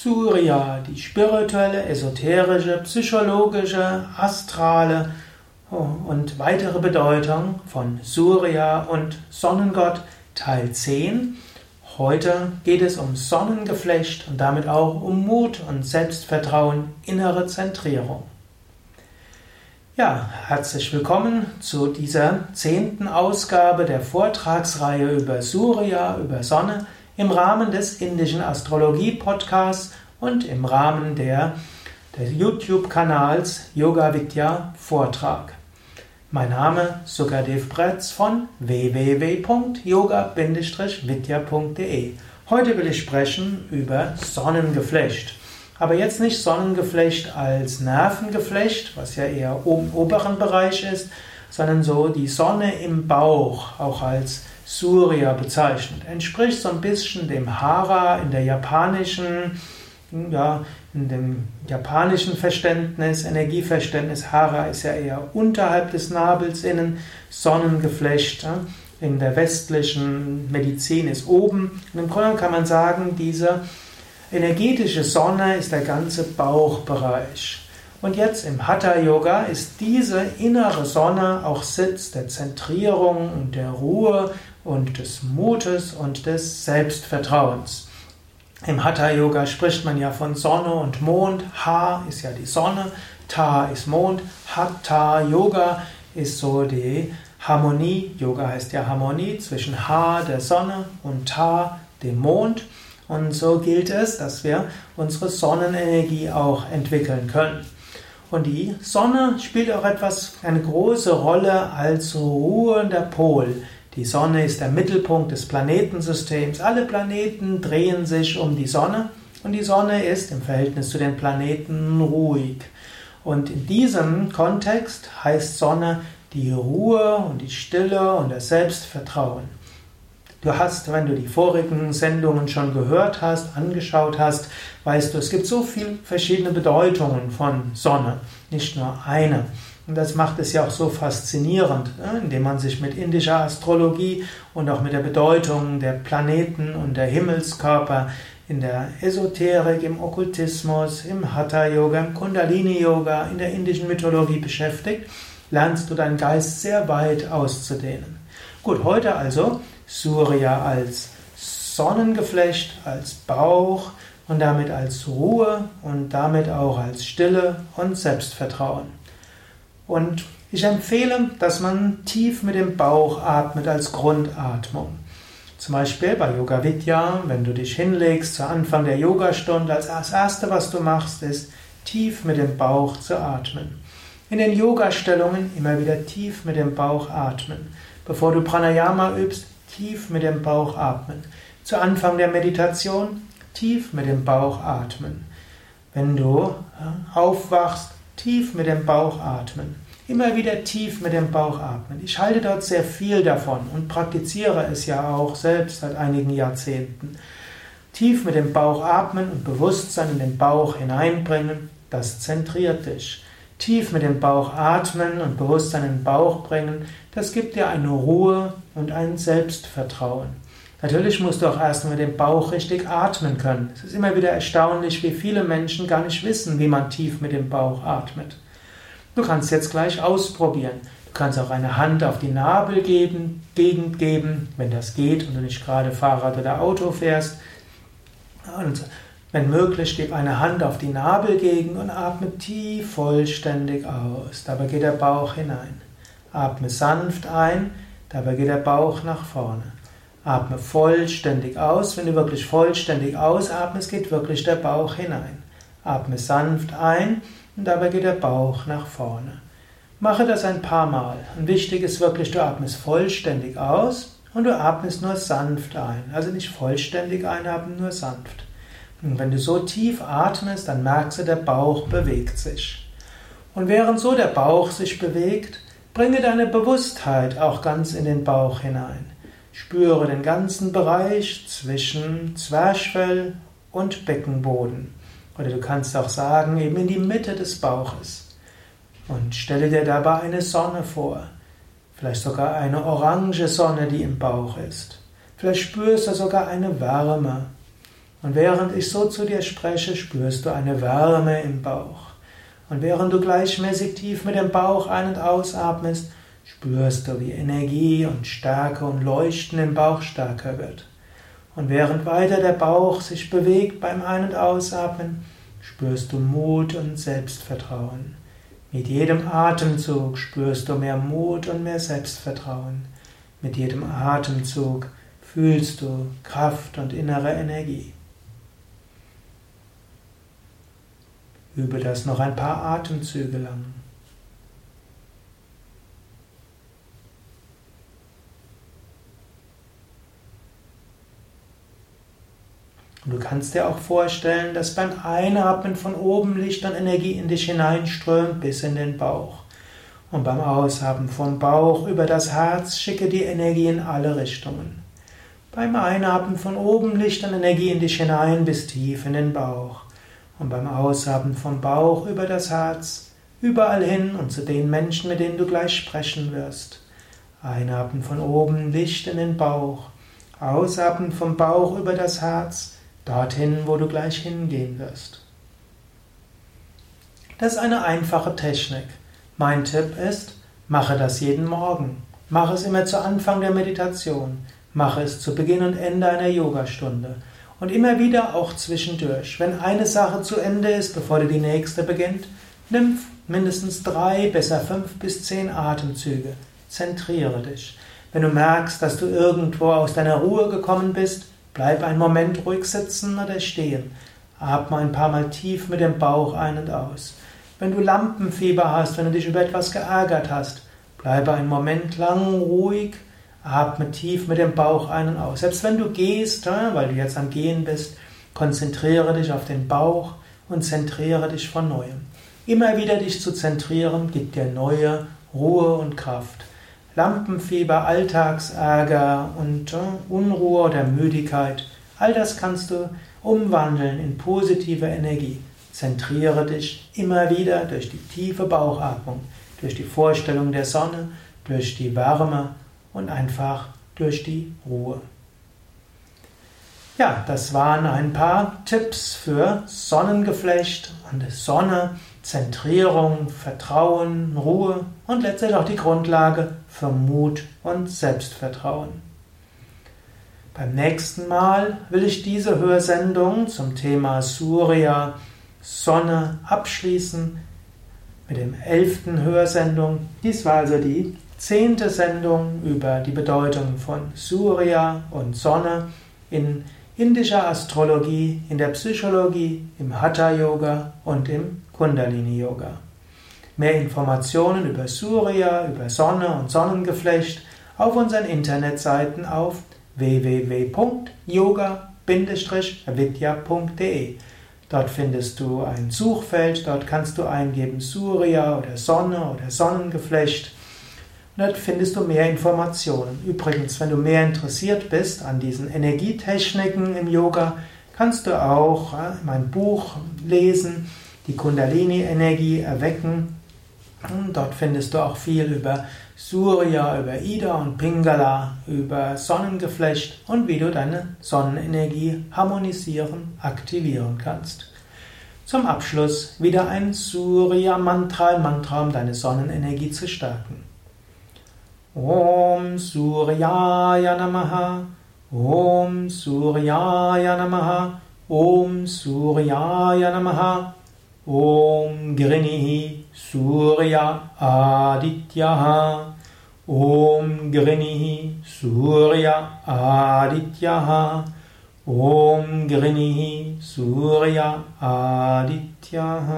Surya, die spirituelle, esoterische, psychologische, astrale oh, und weitere Bedeutung von Surya und Sonnengott Teil 10. Heute geht es um Sonnengeflecht und damit auch um Mut und Selbstvertrauen, innere Zentrierung. Ja, herzlich willkommen zu dieser zehnten Ausgabe der Vortragsreihe über Surya, über Sonne im Rahmen des indischen Astrologie-Podcasts und im Rahmen der, des YouTube-Kanals Yoga Vidya Vortrag. Mein Name Sukadev Bretz von www.yoga-vidya.de. Heute will ich sprechen über Sonnengeflecht. Aber jetzt nicht Sonnengeflecht als Nervengeflecht, was ja eher im oberen Bereich ist, sondern so die Sonne im Bauch, auch als Surya bezeichnet. Entspricht so ein bisschen dem Hara in der japanischen, ja, in dem japanischen Verständnis, Energieverständnis. Hara ist ja eher unterhalb des Nabels innen, Sonnengeflecht. In der westlichen Medizin ist oben. Und im Grunde kann man sagen, diese energetische Sonne ist der ganze Bauchbereich. Und jetzt im Hatha Yoga ist diese innere Sonne auch Sitz der Zentrierung und der Ruhe und des Mutes und des Selbstvertrauens. Im Hatha Yoga spricht man ja von Sonne und Mond. Ha ist ja die Sonne, Ta ist Mond. Hatha Yoga ist so die Harmonie. Yoga heißt ja Harmonie zwischen Ha, der Sonne, und Ta, dem Mond. Und so gilt es, dass wir unsere Sonnenenergie auch entwickeln können. Und die Sonne spielt auch etwas, eine große Rolle als ruhender Pol. Die Sonne ist der Mittelpunkt des Planetensystems. Alle Planeten drehen sich um die Sonne und die Sonne ist im Verhältnis zu den Planeten ruhig. Und in diesem Kontext heißt Sonne die Ruhe und die Stille und das Selbstvertrauen. Du hast, wenn du die vorigen Sendungen schon gehört hast, angeschaut hast, weißt du, es gibt so viele verschiedene Bedeutungen von Sonne, nicht nur eine. Und das macht es ja auch so faszinierend, ne, indem man sich mit indischer Astrologie und auch mit der Bedeutung der Planeten und der Himmelskörper in der Esoterik, im Okkultismus, im Hatha-Yoga, im Kundalini-Yoga, in der indischen Mythologie beschäftigt, lernst du deinen Geist sehr weit auszudehnen. Gut, heute also Surya als Sonnengeflecht, als Bauch und damit als Ruhe und damit auch als Stille und Selbstvertrauen. Und ich empfehle, dass man tief mit dem Bauch atmet als Grundatmung. Zum Beispiel bei Yoga Vidya, wenn du dich hinlegst zu Anfang der Yogastunde, als das erste, was du machst, ist tief mit dem Bauch zu atmen. In den Yoga-Stellungen immer wieder tief mit dem Bauch atmen. Bevor du Pranayama übst, tief mit dem Bauch atmen. Zu Anfang der Meditation tief mit dem Bauch atmen. Wenn du aufwachst, tief mit dem Bauch atmen. Immer wieder tief mit dem Bauch atmen. Ich halte dort sehr viel davon und praktiziere es ja auch selbst seit einigen Jahrzehnten. Tief mit dem Bauch atmen und Bewusstsein in den Bauch hineinbringen, das zentriert dich. Tief mit dem Bauch atmen und Bewusstsein in den Bauch bringen, das gibt dir eine Ruhe und ein Selbstvertrauen. Natürlich musst du auch erst mit dem Bauch richtig atmen können. Es ist immer wieder erstaunlich, wie viele Menschen gar nicht wissen, wie man tief mit dem Bauch atmet. Du kannst jetzt gleich ausprobieren. Du kannst auch eine Hand auf die Nabelgegend geben, wenn das geht und du nicht gerade Fahrrad oder Auto fährst. Und wenn möglich, gib eine Hand auf die Nabelgegend und atme tief vollständig aus. Dabei geht der Bauch hinein. Atme sanft ein, dabei geht der Bauch nach vorne. Atme vollständig aus. Wenn du wirklich vollständig ausatmest, geht wirklich der Bauch hinein. Atme sanft ein und dabei geht der Bauch nach vorne. Mache das ein paar Mal. Und wichtig ist wirklich, du atmest vollständig aus und du atmest nur sanft ein. Also nicht vollständig einatmen, nur sanft. Und wenn du so tief atmest, dann merkst du, der Bauch bewegt sich. Und während so der Bauch sich bewegt, bringe deine Bewusstheit auch ganz in den Bauch hinein. Spüre den ganzen Bereich zwischen Zwerchfell und Beckenboden. Oder du kannst auch sagen, eben in die Mitte des Bauches. Und stelle dir dabei eine Sonne vor. Vielleicht sogar eine orange Sonne, die im Bauch ist. Vielleicht spürst du sogar eine Wärme Und während ich so zu dir spreche, spürst du eine Wärme im Bauch. Und während du gleichmäßig tief mit dem Bauch ein- und ausatmest, spürst du, wie Energie und Stärke und Leuchten im Bauch stärker wird. Und während weiter der Bauch sich bewegt beim Ein- und Ausatmen, spürst du Mut und Selbstvertrauen. Mit jedem Atemzug spürst du mehr Mut und mehr Selbstvertrauen. Mit jedem Atemzug fühlst du Kraft und innere Energie. Übe das noch ein paar Atemzüge lang. Und du kannst dir auch vorstellen, dass beim Einatmen von oben Licht und Energie in dich hineinströmt bis in den Bauch. Und beim Ausatmen vom Bauch über das Herz schicke die Energie in alle Richtungen. Beim Einatmen von oben Licht und Energie in dich hinein bis tief in den Bauch. Und beim Ausatmen vom Bauch über das Herz überall hin und zu den Menschen, mit denen du gleich sprechen wirst. Einatmen von oben Licht in den Bauch. Ausatmen vom Bauch über das Herz dorthin, wo du gleich hingehen wirst. Das ist eine einfache Technik. Mein Tipp ist, mache das jeden Morgen. Mache es immer zu Anfang der Meditation. Mache es zu Beginn und Ende einer Yogastunde. Und immer wieder auch zwischendurch. Wenn eine Sache zu Ende ist, bevor du die nächste beginnt, nimm mindestens drei, besser fünf bis zehn Atemzüge. Zentriere dich. Wenn du merkst, dass du irgendwo aus deiner Ruhe gekommen bist, Bleib einen Moment ruhig sitzen oder stehen. Atme ein paar Mal tief mit dem Bauch ein und aus. Wenn du Lampenfieber hast, wenn du dich über etwas geärgert hast, bleibe einen Moment lang ruhig, atme tief mit dem Bauch ein und aus. Selbst wenn du gehst, weil du jetzt am Gehen bist, konzentriere dich auf den Bauch und zentriere dich von neuem. Immer wieder dich zu zentrieren, gibt dir neue Ruhe und Kraft. Lampenfieber, Alltagsärger und Unruhe oder Müdigkeit, all das kannst du umwandeln in positive Energie. Zentriere dich immer wieder durch die tiefe Bauchatmung, durch die Vorstellung der Sonne, durch die Wärme und einfach durch die Ruhe. Ja, das waren ein paar Tipps für Sonnengeflecht und Sonne, Zentrierung, Vertrauen, Ruhe und letztlich auch die Grundlage für Mut und Selbstvertrauen. Beim nächsten Mal will ich diese Hörsendung zum Thema Surya, Sonne abschließen mit dem elften Hörsendung. Dies war also die zehnte Sendung über die Bedeutung von Surya und Sonne in indischer Astrologie, in der Psychologie, im Hatha Yoga und im Kundalini Yoga. Mehr Informationen über Surya, über Sonne und Sonnengeflecht auf unseren Internetseiten auf www.yoga-vidya.de. Dort findest du ein Suchfeld, dort kannst du eingeben Surya oder Sonne oder Sonnengeflecht Dort findest du mehr Informationen. Übrigens, wenn du mehr interessiert bist an diesen Energietechniken im Yoga, kannst du auch mein Buch lesen, die Kundalini-Energie erwecken. Dort findest du auch viel über Surya, über Ida und Pingala, über Sonnengeflecht und wie du deine Sonnenenergie harmonisieren, aktivieren kannst. Zum Abschluss wieder ein Surya-Mantra, Mantra, um deine Sonnenenergie zu stärken. ॐ सूर्याय नमः ॐ सूर्याय नमः ॐ सूर्याय नमः ॐ गिरिनिः सूर्य आदित्यः ॐ गिरिनिः सूर्य आदित्यः ॐ गिरिनिः सूर्य आदित्यः